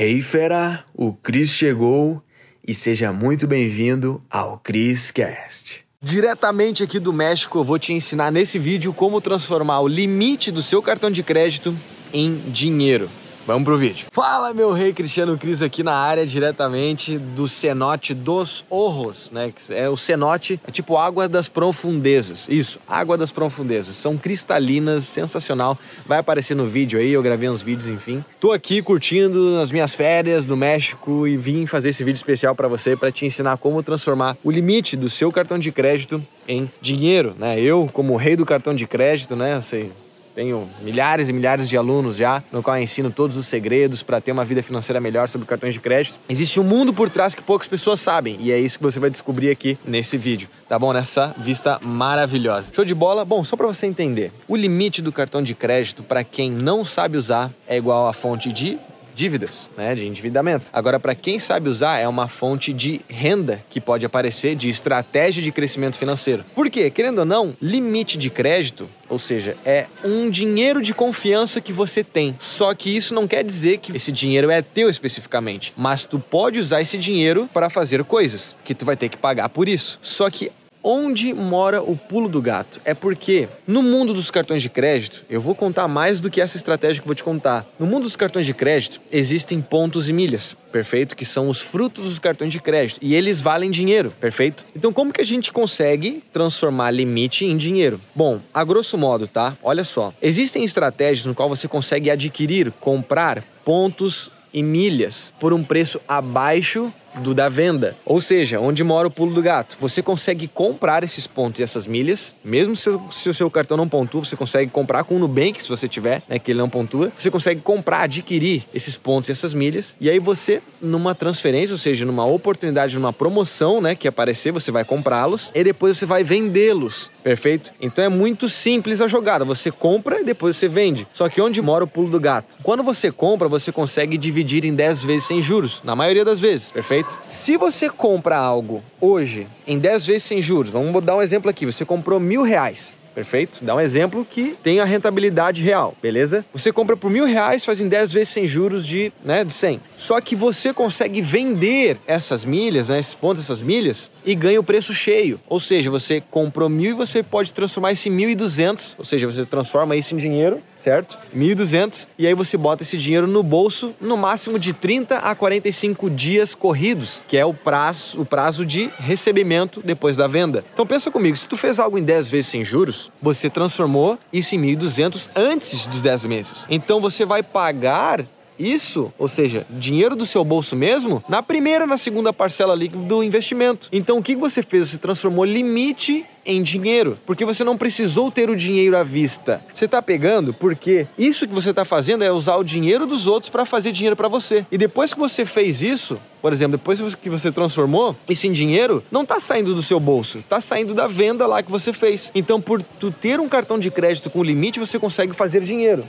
Hey fera, o Cris chegou e seja muito bem-vindo ao Chris Cast. Diretamente aqui do México, eu vou te ensinar nesse vídeo como transformar o limite do seu cartão de crédito em dinheiro. Vamos pro vídeo. Fala, meu rei Cristiano Cris aqui na área, diretamente do cenote dos Orros, né? É o cenote, é tipo água das profundezas. Isso, água das profundezas. São cristalinas, sensacional. Vai aparecer no vídeo aí, eu gravei uns vídeos, enfim. Tô aqui curtindo as minhas férias no México e vim fazer esse vídeo especial para você, para te ensinar como transformar o limite do seu cartão de crédito em dinheiro, né? Eu, como rei do cartão de crédito, né? Sei, tenho milhares e milhares de alunos já, no qual eu ensino todos os segredos para ter uma vida financeira melhor sobre cartões de crédito. Existe um mundo por trás que poucas pessoas sabem e é isso que você vai descobrir aqui nesse vídeo, tá bom? Nessa vista maravilhosa. Show de bola? Bom, só para você entender, o limite do cartão de crédito para quem não sabe usar é igual à fonte de dívidas, né, de endividamento. Agora, para quem sabe usar, é uma fonte de renda que pode aparecer de estratégia de crescimento financeiro. Por quê? Querendo ou não, limite de crédito ou seja, é um dinheiro de confiança que você tem. Só que isso não quer dizer que esse dinheiro é teu especificamente, mas tu pode usar esse dinheiro para fazer coisas que tu vai ter que pagar por isso. Só que Onde mora o pulo do gato? É porque no mundo dos cartões de crédito, eu vou contar mais do que essa estratégia que eu vou te contar. No mundo dos cartões de crédito, existem pontos e milhas, perfeito? Que são os frutos dos cartões de crédito e eles valem dinheiro, perfeito? Então, como que a gente consegue transformar limite em dinheiro? Bom, a grosso modo, tá? Olha só. Existem estratégias no qual você consegue adquirir, comprar pontos e milhas por um preço abaixo do da venda. Ou seja, onde mora o pulo do gato. Você consegue comprar esses pontos e essas milhas, mesmo se, se o seu cartão não pontua, você consegue comprar com o Nubank, se você tiver, né, que ele não pontua. Você consegue comprar, adquirir esses pontos e essas milhas. E aí você, numa transferência, ou seja, numa oportunidade, numa promoção, né, que aparecer, você vai comprá-los e depois você vai vendê-los. Perfeito? Então é muito simples a jogada. Você compra e depois você vende. Só que onde mora o pulo do gato? Quando você compra, você consegue dividir em 10 vezes sem juros, na maioria das vezes, perfeito? Se você compra algo hoje em 10 vezes sem juros, vamos dar um exemplo aqui: você comprou mil reais. Perfeito? Dá um exemplo que tem a rentabilidade real, beleza? Você compra por mil reais, faz em 10 vezes sem juros de, né, de 100. Só que você consegue vender essas milhas, né, esses pontos, essas milhas, e ganha o preço cheio. Ou seja, você comprou mil e você pode transformar esse mil e duzentos, ou seja, você transforma isso em dinheiro, certo? Mil e duzentos, e aí você bota esse dinheiro no bolso no máximo de 30 a 45 dias corridos, que é o prazo, o prazo de recebimento depois da venda. Então pensa comigo, se tu fez algo em 10 vezes sem juros, você transformou isso em 1.200 antes dos 10 meses. Então você vai pagar isso, ou seja, dinheiro do seu bolso mesmo, na primeira na segunda parcela ali do investimento. Então o que você fez? Você transformou limite em dinheiro, porque você não precisou ter o dinheiro à vista. Você está pegando porque isso que você está fazendo é usar o dinheiro dos outros para fazer dinheiro para você. E depois que você fez isso, por exemplo, depois que você transformou isso em dinheiro, não está saindo do seu bolso, está saindo da venda lá que você fez. Então, por tu ter um cartão de crédito com limite, você consegue fazer dinheiro.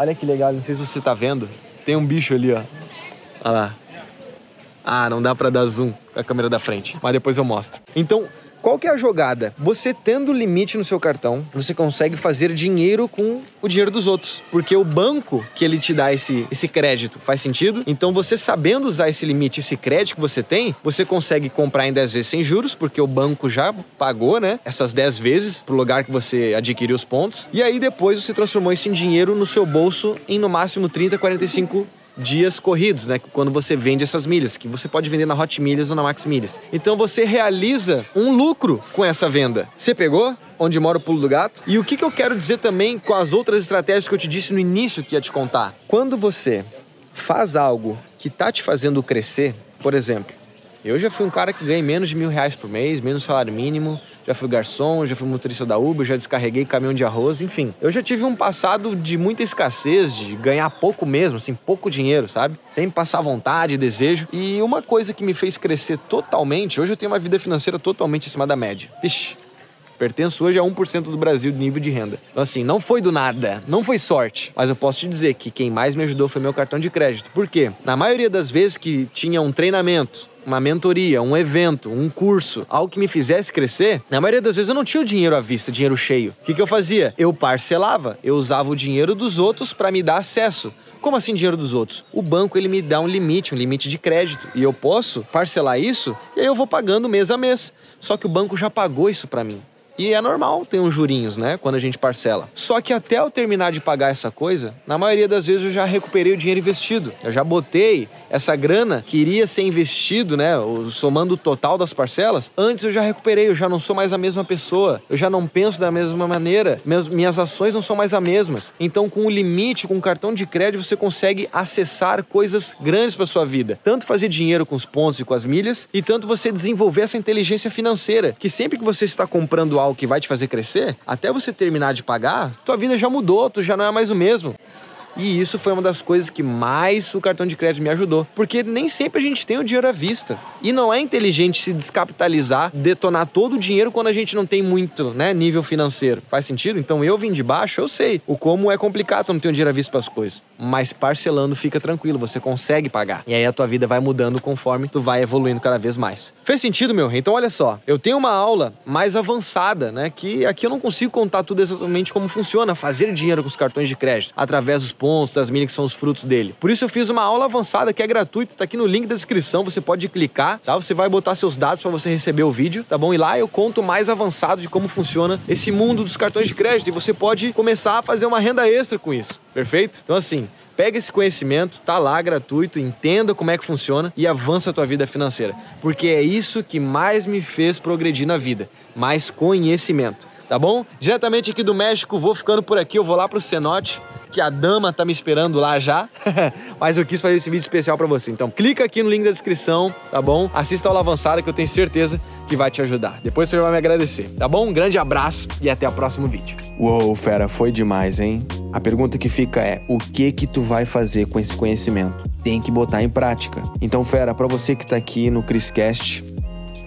Olha que legal, não sei se você tá vendo. Tem um bicho ali, ó. Olha lá. Ah, não dá para dar zoom com a câmera da frente, mas depois eu mostro. Então, qual que é a jogada? Você tendo limite no seu cartão, você consegue fazer dinheiro com o dinheiro dos outros. Porque o banco que ele te dá esse, esse crédito faz sentido. Então, você sabendo usar esse limite, esse crédito que você tem, você consegue comprar em 10 vezes sem juros, porque o banco já pagou, né? Essas 10 vezes pro lugar que você adquiriu os pontos. E aí depois você transformou isso em dinheiro no seu bolso em no máximo 30, 45 dias corridos, né? Quando você vende essas milhas, que você pode vender na Hot Milhas ou na Max Milhas. Então você realiza um lucro com essa venda. Você pegou? Onde mora o pulo do gato? E o que, que eu quero dizer também com as outras estratégias que eu te disse no início que ia te contar? Quando você faz algo que tá te fazendo crescer, por exemplo, eu já fui um cara que ganhei menos de mil reais por mês, menos salário mínimo, já fui garçom, já fui motorista da Uber, já descarreguei caminhão de arroz, enfim. Eu já tive um passado de muita escassez, de ganhar pouco mesmo, assim, pouco dinheiro, sabe? Sem passar vontade, desejo. E uma coisa que me fez crescer totalmente, hoje eu tenho uma vida financeira totalmente acima da média. Vixe, Pertenço hoje a 1% do Brasil de nível de renda. Então, assim, não foi do nada, não foi sorte. Mas eu posso te dizer que quem mais me ajudou foi meu cartão de crédito. Por quê? Na maioria das vezes que tinha um treinamento, uma mentoria, um evento, um curso, algo que me fizesse crescer, na maioria das vezes eu não tinha o dinheiro à vista, dinheiro cheio. O que, que eu fazia? Eu parcelava, eu usava o dinheiro dos outros para me dar acesso. Como assim dinheiro dos outros? O banco ele me dá um limite, um limite de crédito e eu posso parcelar isso e aí eu vou pagando mês a mês. Só que o banco já pagou isso para mim. E é normal ter uns jurinhos, né? Quando a gente parcela. Só que até eu terminar de pagar essa coisa, na maioria das vezes eu já recuperei o dinheiro investido. Eu já botei essa grana que iria ser investido, né? Somando o total das parcelas, antes eu já recuperei, eu já não sou mais a mesma pessoa. Eu já não penso da mesma maneira. Minhas ações não são mais as mesmas. Então, com o limite, com o cartão de crédito, você consegue acessar coisas grandes para sua vida. Tanto fazer dinheiro com os pontos e com as milhas, e tanto você desenvolver essa inteligência financeira, que sempre que você está comprando algo que vai te fazer crescer, até você terminar de pagar, tua vida já mudou, tu já não é mais o mesmo. E isso foi uma das coisas que mais o cartão de crédito me ajudou. Porque nem sempre a gente tem o dinheiro à vista. E não é inteligente se descapitalizar, detonar todo o dinheiro quando a gente não tem muito, né, nível financeiro. Faz sentido? Então eu vim de baixo, eu sei o como é complicado não ter o dinheiro à vista para as coisas. Mas parcelando fica tranquilo, você consegue pagar. E aí a tua vida vai mudando conforme tu vai evoluindo cada vez mais. Fez sentido, meu rei? Então olha só, eu tenho uma aula mais avançada, né, que aqui eu não consigo contar tudo exatamente como funciona fazer dinheiro com os cartões de crédito através dos pontos, das milhas que são os frutos dele. Por isso eu fiz uma aula avançada que é gratuita, tá aqui no link da descrição, você pode clicar, tá? Você vai botar seus dados para você receber o vídeo, tá bom? E lá eu conto mais avançado de como funciona esse mundo dos cartões de crédito e você pode começar a fazer uma renda extra com isso. Perfeito? Então assim, Pega esse conhecimento, tá lá gratuito, entenda como é que funciona e avança a tua vida financeira, porque é isso que mais me fez progredir na vida, mais conhecimento, tá bom? Diretamente aqui do México, vou ficando por aqui, eu vou lá pro cenote que a dama tá me esperando lá já. Mas eu quis fazer esse vídeo especial para você. Então clica aqui no link da descrição, tá bom? Assista a aula avançada que eu tenho certeza que vai te ajudar. Depois você vai me agradecer, tá bom? Um grande abraço e até o próximo vídeo. Uou, fera, foi demais, hein? A pergunta que fica é: o que que tu vai fazer com esse conhecimento? Tem que botar em prática. Então, fera, para você que tá aqui no Criscast,